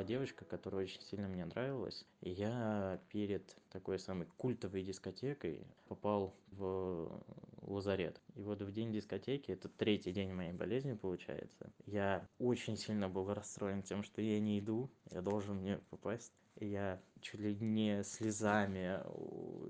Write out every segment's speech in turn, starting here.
Была девочка, которая очень сильно мне нравилась. И я перед такой самой культовой дискотекой попал в лазарет. И вот в день дискотеки, это третий день моей болезни получается, я очень сильно был расстроен тем, что я не иду, я должен мне попасть. И я чуть ли не слезами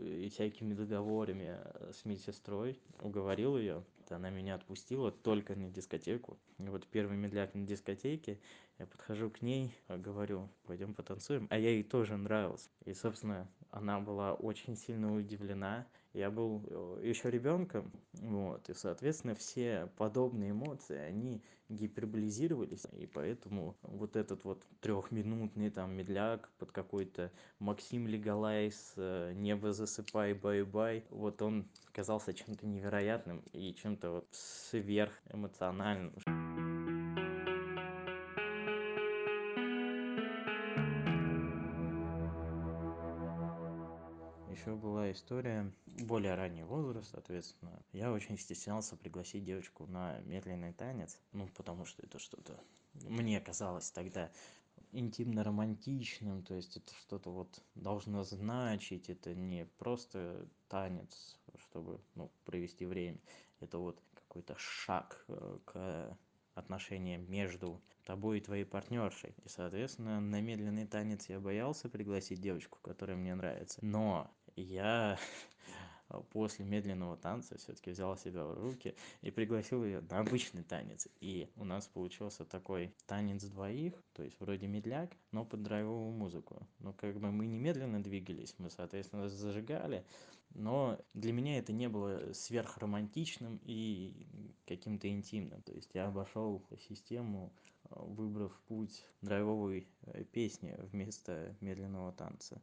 и всякими договорами с медсестрой уговорил ее. Она меня отпустила только на дискотеку. И вот первый медляк на дискотеке, я подхожу к ней, говорю, пойдем потанцуем. А я ей тоже нравился. И, собственно, она была очень сильно удивлена. Я был еще ребенком, вот, и, соответственно, все подобные эмоции, они гиперболизировались, и поэтому вот этот вот трехминутный там медляк под какой-то Максим Лигалайз, «Небо засыпай, бай-бай», вот он казался чем-то невероятным и чем-то вот сверхэмоциональным. Еще была история, более ранний возраст, соответственно. Я очень стеснялся пригласить девочку на медленный танец, ну, потому что это что-то, мне казалось тогда интимно-романтичным, то есть это что-то вот должно значить, это не просто танец, чтобы, ну, провести время, это вот какой-то шаг к отношениям между тобой и твоей партнершей. И, соответственно, на медленный танец я боялся пригласить девочку, которая мне нравится. Но я после медленного танца все-таки взял себя в руки и пригласил ее на обычный танец. И у нас получился такой танец двоих, то есть вроде медляк, но под драйвовую музыку. Но как бы мы не медленно двигались, мы, соответственно, зажигали, но для меня это не было сверхромантичным и каким-то интимным. То есть я обошел систему, выбрав путь драйвовой песни вместо медленного танца.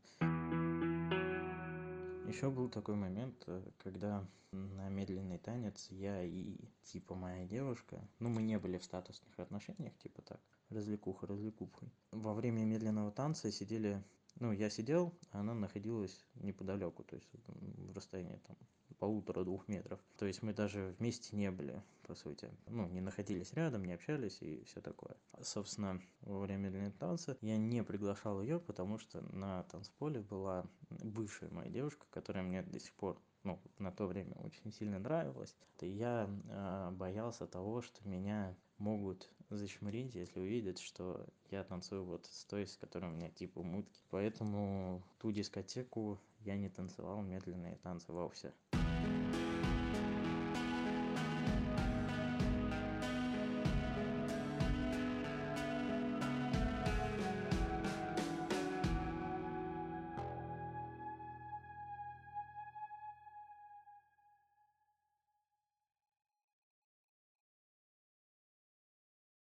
Еще был такой момент, когда на медленный танец я и типа моя девушка, ну мы не были в статусных отношениях, типа так, развлекуха развлекухой. Во время медленного танца сидели, ну я сидел, а она находилась неподалеку, то есть в расстоянии там полутора-двух метров. То есть мы даже вместе не были, по сути. Ну, не находились рядом, не общались и все такое. Собственно, во время медленного танца я не приглашал ее, потому что на танцполе была бывшая моя девушка, которая мне до сих пор ну, на то время очень сильно нравилась. И я э, боялся того, что меня могут зачмырить, если увидят, что я танцую вот с той, с которой у меня типа мутки. Поэтому ту дискотеку я не танцевал медленные танцы вовсе.